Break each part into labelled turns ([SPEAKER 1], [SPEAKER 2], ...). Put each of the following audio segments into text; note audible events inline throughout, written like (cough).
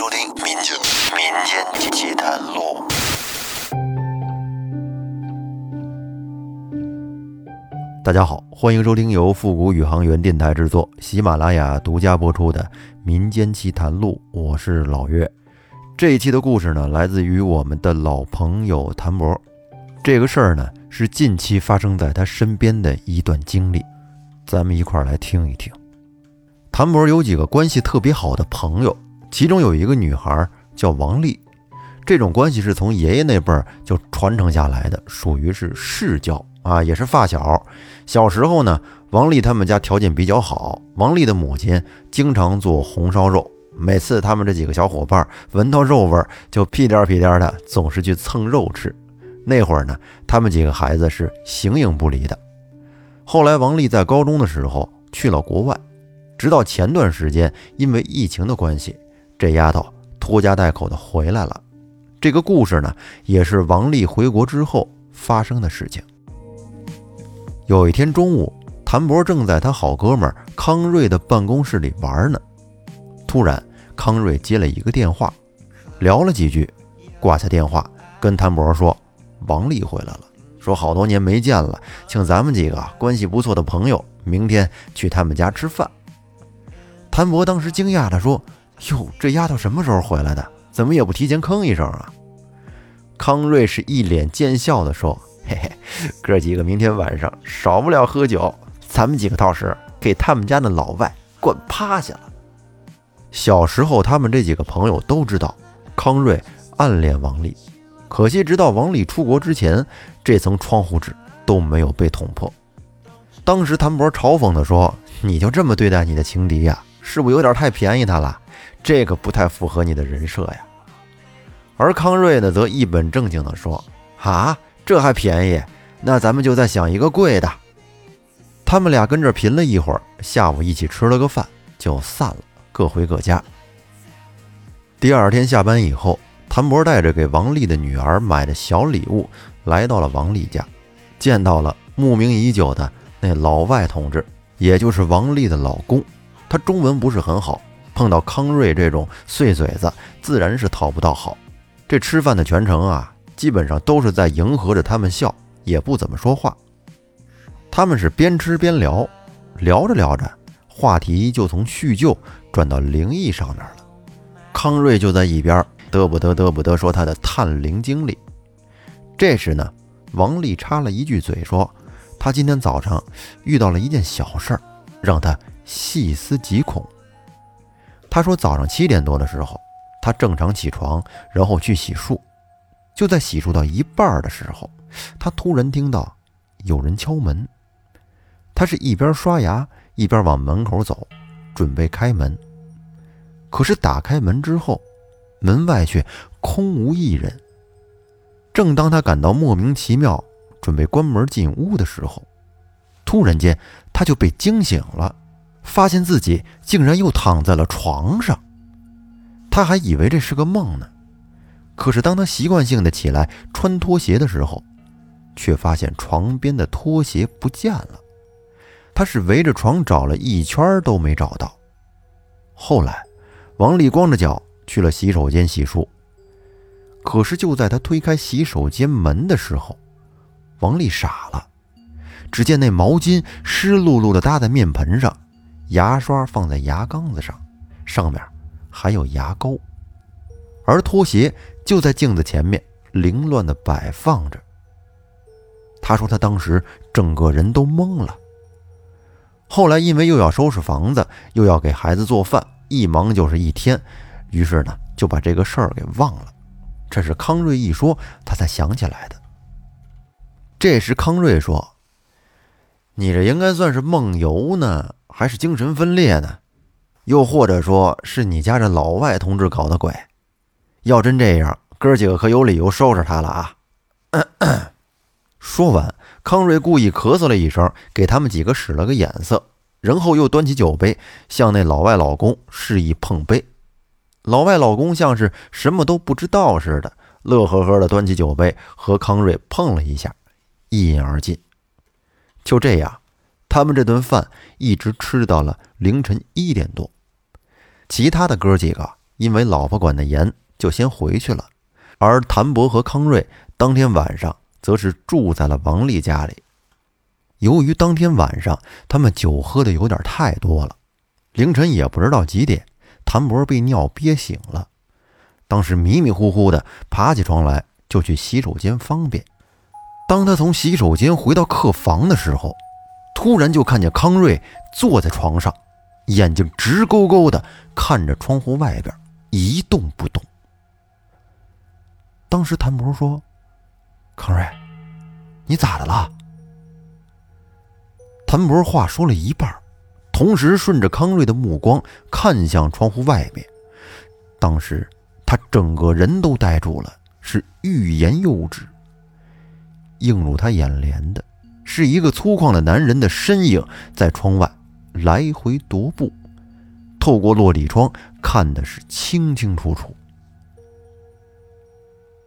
[SPEAKER 1] 收听《民间民间奇谈录》。大家好，欢迎收听由复古宇航员电台制作、喜马拉雅独家播出的《民间奇谈录》，我是老岳。这一期的故事呢，来自于我们的老朋友谭博。这个事儿呢，是近期发生在他身边的一段经历，咱们一块儿来听一听。谭博有几个关系特别好的朋友，其中有一个女孩叫王丽，这种关系是从爷爷那辈儿就传承下来的，属于是世交啊，也是发小。小时候呢，王丽他们家条件比较好，王丽的母亲经常做红烧肉，每次他们这几个小伙伴闻到肉味儿，就屁颠儿屁颠儿的，总是去蹭肉吃。那会儿呢，他们几个孩子是形影不离的。后来，王丽在高中的时候去了国外，直到前段时间，因为疫情的关系，这丫头拖家带口的回来了。这个故事呢，也是王丽回国之后发生的事情。有一天中午，谭博正在他好哥们康瑞的办公室里玩呢，突然康瑞接了一个电话，聊了几句，挂下电话，跟谭博说。王丽回来了，说好多年没见了，请咱们几个关系不错的朋友明天去他们家吃饭。谭博当时惊讶地说：“哟，这丫头什么时候回来的？怎么也不提前吭一声啊？”康瑞是一脸贱笑地说：“嘿嘿，哥几个明天晚上少不了喝酒，咱们几个到时给他们家的老外灌趴下了。”小时候，他们这几个朋友都知道康瑞暗恋王丽。可惜，直到王丽出国之前，这层窗户纸都没有被捅破。当时谭博嘲讽地说：“你就这么对待你的情敌呀？是不是有点太便宜他了？这个不太符合你的人设呀。”而康瑞呢，则一本正经地说：“啊，这还便宜？那咱们就再想一个贵的。”他们俩跟这贫了一会儿，下午一起吃了个饭，就散了，各回各家。第二天下班以后。谭博带着给王丽的女儿买的小礼物，来到了王丽家，见到了慕名已久的那老外同志，也就是王丽的老公。他中文不是很好，碰到康瑞这种碎嘴子，自然是讨不到好。这吃饭的全程啊，基本上都是在迎合着他们笑，也不怎么说话。他们是边吃边聊，聊着聊着，话题就从叙旧转到灵异上面了。康瑞就在一边。得不得，得不得说他的探灵经历。这时呢，王丽插了一句嘴说：“他今天早上遇到了一件小事儿，让他细思极恐。”他说早上七点多的时候，他正常起床，然后去洗漱，就在洗漱到一半的时候，他突然听到有人敲门。他是一边刷牙一边往门口走，准备开门。可是打开门之后，门外却空无一人。正当他感到莫名其妙，准备关门进屋的时候，突然间他就被惊醒了，发现自己竟然又躺在了床上。他还以为这是个梦呢。可是当他习惯性的起来穿拖鞋的时候，却发现床边的拖鞋不见了。他是围着床找了一圈都没找到。后来，王丽光着脚。去了洗手间洗漱，可是就在他推开洗手间门的时候，王丽傻了。只见那毛巾湿漉漉的搭在面盆上，牙刷放在牙缸子上，上面还有牙膏，而拖鞋就在镜子前面凌乱的摆放着。他说他当时整个人都懵了。后来因为又要收拾房子，又要给孩子做饭，一忙就是一天。于是呢，就把这个事儿给忘了。这是康瑞一说，他才想起来的。这时康瑞说：“你这应该算是梦游呢，还是精神分裂呢？又或者说是你家这老外同志搞的鬼？要真这样，哥几个可有理由收拾他了啊！” (coughs) 说完，康瑞故意咳嗽了一声，给他们几个使了个眼色，然后又端起酒杯，向那老外老公示意碰杯。老外老公像是什么都不知道似的，乐呵呵的端起酒杯和康瑞碰了一下，一饮而尽。就这样，他们这顿饭一直吃到了凌晨一点多。其他的哥几个因为老婆管得严，就先回去了。而谭博和康瑞当天晚上则是住在了王丽家里。由于当天晚上他们酒喝的有点太多了，凌晨也不知道几点，谭博被尿憋醒了，当时迷迷糊糊的爬起床来就去洗手间方便。当他从洗手间回到客房的时候，突然就看见康瑞坐在床上，眼睛直勾勾的看着窗户外边，一动不动。当时谭博说：“康瑞，你咋的了？”谭博话说了一半，同时顺着康瑞的目光看向窗户外面。当时他整个人都呆住了，是欲言又止。映入他眼帘的是一个粗犷的男人的身影，在窗外来回踱步，透过落地窗看的是清清楚楚。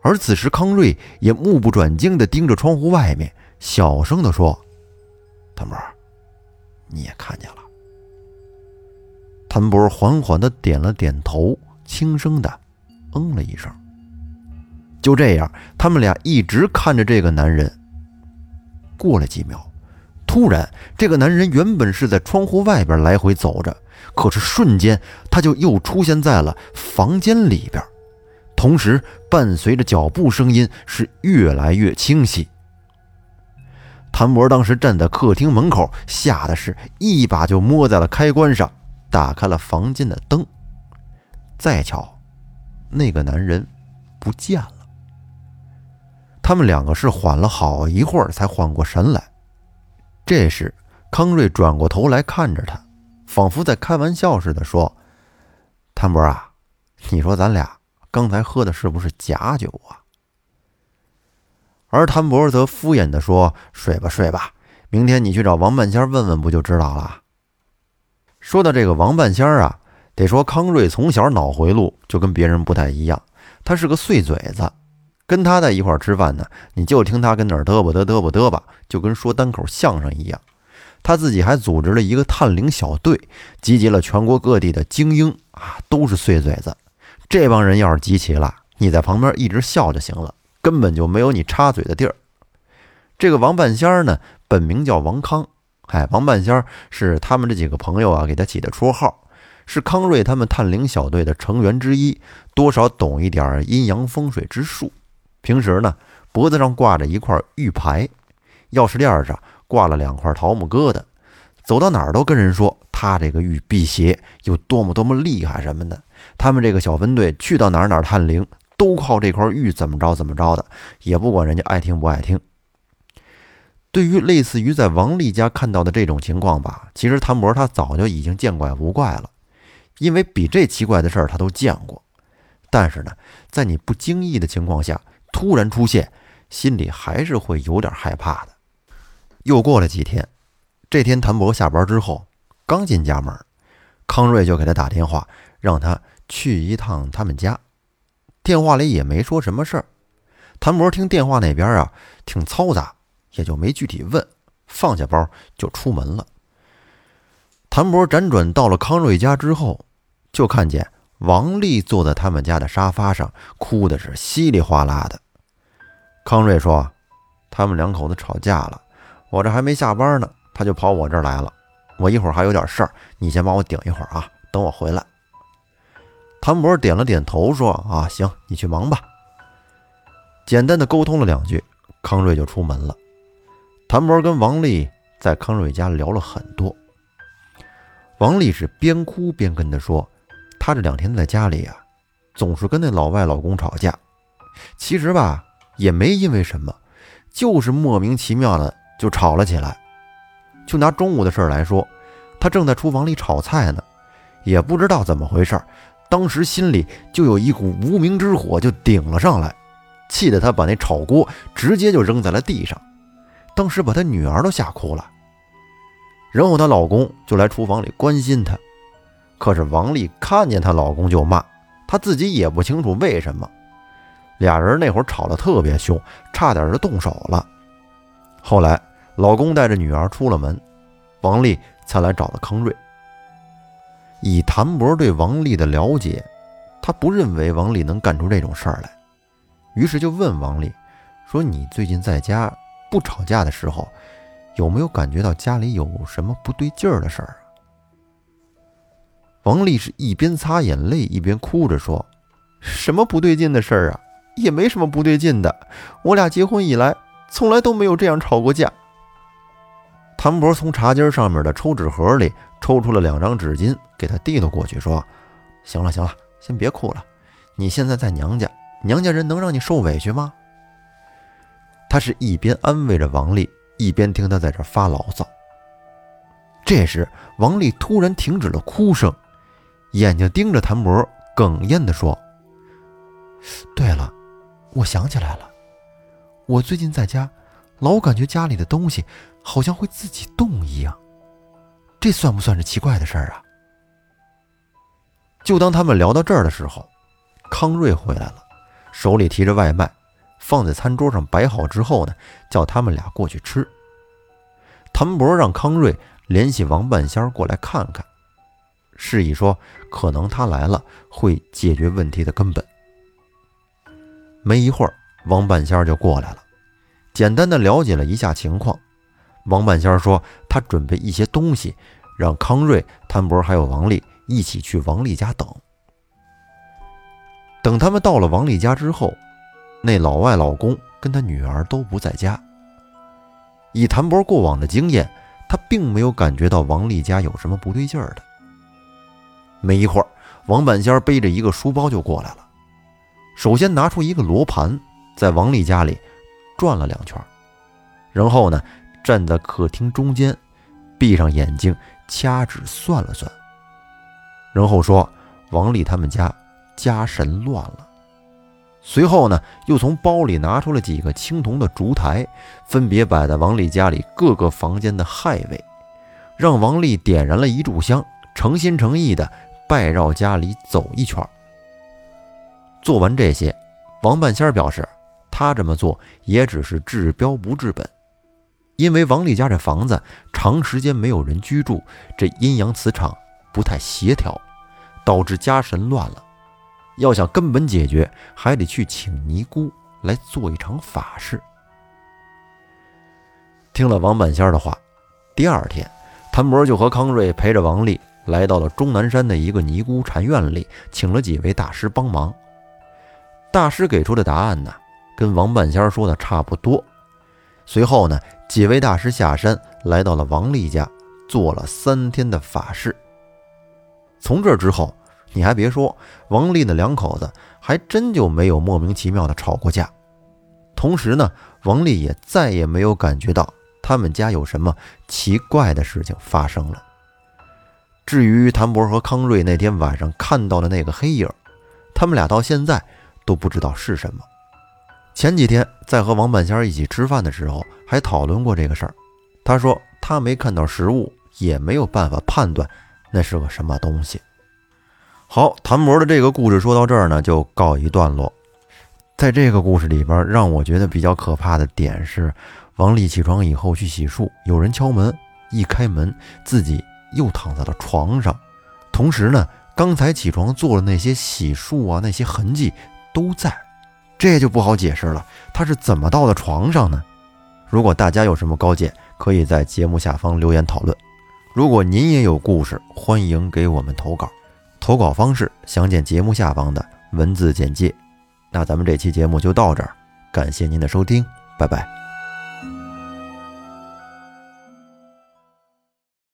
[SPEAKER 1] 而此时，康瑞也目不转睛地盯着窗户外面，小声地说：“谭博，你也看见了。”谭博缓缓地点了点头，轻声地嗯了一声。就这样，他们俩一直看着这个男人。过了几秒，突然，这个男人原本是在窗户外边来回走着，可是瞬间他就又出现在了房间里边。同时，伴随着脚步声音是越来越清晰。谭博当时站在客厅门口，吓得是一把就摸在了开关上，打开了房间的灯。再瞧，那个男人不见了。他们两个是缓了好一会儿才缓过神来。这时，康瑞转过头来看着他，仿佛在开玩笑似的说：“谭博啊，你说咱俩……”刚才喝的是不是假酒啊？而谭博则敷衍的说：“睡吧，睡吧，明天你去找王半仙问问，不就知道了。”说到这个王半仙啊，得说康瑞从小脑回路就跟别人不太一样，他是个碎嘴子，跟他在一块吃饭呢，你就听他跟那儿嘚啵嘚嘚啵嘚吧，就跟说单口相声一样。他自己还组织了一个探灵小队，集结了全国各地的精英啊，都是碎嘴子。这帮人要是集齐了，你在旁边一直笑就行了，根本就没有你插嘴的地儿。这个王半仙儿呢，本名叫王康，哎，王半仙儿是他们这几个朋友啊给他起的绰号，是康瑞他们探灵小队的成员之一，多少懂一点阴阳风水之术。平时呢，脖子上挂着一块玉牌，钥匙链上挂了两块桃木疙瘩，走到哪儿都跟人说他这个玉辟邪有多么多么厉害什么的。他们这个小分队去到哪儿哪儿探灵，都靠这块玉怎么着怎么着的，也不管人家爱听不爱听。对于类似于在王丽家看到的这种情况吧，其实谭博他早就已经见怪不怪了，因为比这奇怪的事儿他都见过。但是呢，在你不经意的情况下突然出现，心里还是会有点害怕的。又过了几天，这天谭博下班之后刚进家门，康瑞就给他打电话，让他。去一趟他们家，电话里也没说什么事儿。谭博听电话那边啊挺嘈杂，也就没具体问，放下包就出门了。谭博辗转到了康瑞家之后，就看见王丽坐在他们家的沙发上，哭的是稀里哗啦的。康瑞说：“他们两口子吵架了，我这还没下班呢，他就跑我这儿来了。我一会儿还有点事儿，你先帮我顶一会儿啊，等我回来。”谭博点了点头，说：“啊，行，你去忙吧。”简单的沟通了两句，康瑞就出门了。谭博跟王丽在康瑞家聊了很多。王丽是边哭边跟他说：“她这两天在家里啊，总是跟那老外老公吵架。其实吧，也没因为什么，就是莫名其妙的就吵了起来。就拿中午的事来说，她正在厨房里炒菜呢，也不知道怎么回事。”当时心里就有一股无名之火就顶了上来，气得她把那炒锅直接就扔在了地上，当时把她女儿都吓哭了。然后她老公就来厨房里关心她，可是王丽看见她老公就骂，她自己也不清楚为什么。俩人那会儿吵得特别凶，差点就动手了。后来老公带着女儿出了门，王丽才来找的康瑞。以谭博对王丽的了解，他不认为王丽能干出这种事儿来，于是就问王丽说：“你最近在家不吵架的时候，有没有感觉到家里有什么不对劲儿的事儿？”王丽是一边擦眼泪一边哭着说：“什么不对劲的事儿啊？也没什么不对劲的，我俩结婚以来从来都没有这样吵过架。”谭博从茶几上面的抽纸盒里抽出了两张纸巾，给他递了过去，说：“行了行了，先别哭了。你现在在娘家，娘家人能让你受委屈吗？”他是一边安慰着王丽，一边听他在这发牢骚。这时，王丽突然停止了哭声，眼睛盯着谭博，哽咽地说：“对了，我想起来了，我最近在家，老感觉家里的东西……”好像会自己动一样，这算不算是奇怪的事儿啊？就当他们聊到这儿的时候，康瑞回来了，手里提着外卖，放在餐桌上摆好之后呢，叫他们俩过去吃。谭博让康瑞联系王半仙过来看看，示意说可能他来了会解决问题的根本。没一会儿，王半仙就过来了，简单的了解了一下情况。王半仙说：“他准备一些东西，让康瑞、谭博还有王丽一起去王丽家等。等他们到了王丽家之后，那老外老公跟他女儿都不在家。以谭博过往的经验，他并没有感觉到王丽家有什么不对劲儿的。没一会儿，王半仙背着一个书包就过来了，首先拿出一个罗盘，在王丽家里转了两圈，然后呢？”站在客厅中间，闭上眼睛掐指算了算，然后说：“王丽他们家家神乱了。”随后呢，又从包里拿出了几个青铜的烛台，分别摆在王丽家里各个房间的亥位，让王丽点燃了一炷香，诚心诚意的拜绕家里走一圈。做完这些，王半仙表示，他这么做也只是治标不治本。因为王丽家这房子长时间没有人居住，这阴阳磁场不太协调，导致家神乱了。要想根本解决，还得去请尼姑来做一场法事。听了王半仙的话，第二天，谭博就和康瑞陪着王丽来到了终南山的一个尼姑禅院里，请了几位大师帮忙。大师给出的答案呢，跟王半仙说的差不多。随后呢？几位大师下山，来到了王丽家，做了三天的法事。从这之后，你还别说，王丽那两口子还真就没有莫名其妙的吵过架。同时呢，王丽也再也没有感觉到他们家有什么奇怪的事情发生了。至于谭博和康瑞那天晚上看到的那个黑影，他们俩到现在都不知道是什么。前几天在和王半仙一起吃饭的时候，还讨论过这个事儿。他说他没看到实物，也没有办法判断那是个什么东西。好，谭博的这个故事说到这儿呢，就告一段落。在这个故事里边，让我觉得比较可怕的点是，王丽起床以后去洗漱，有人敲门，一开门自己又躺在了床上，同时呢，刚才起床做的那些洗漱啊，那些痕迹都在。这就不好解释了，他是怎么到的床上呢？如果大家有什么高见，可以在节目下方留言讨论。如果您也有故事，欢迎给我们投稿。投稿方式详见节目下方的文字简介。那咱们这期节目就到这儿，感谢您的收听，拜拜。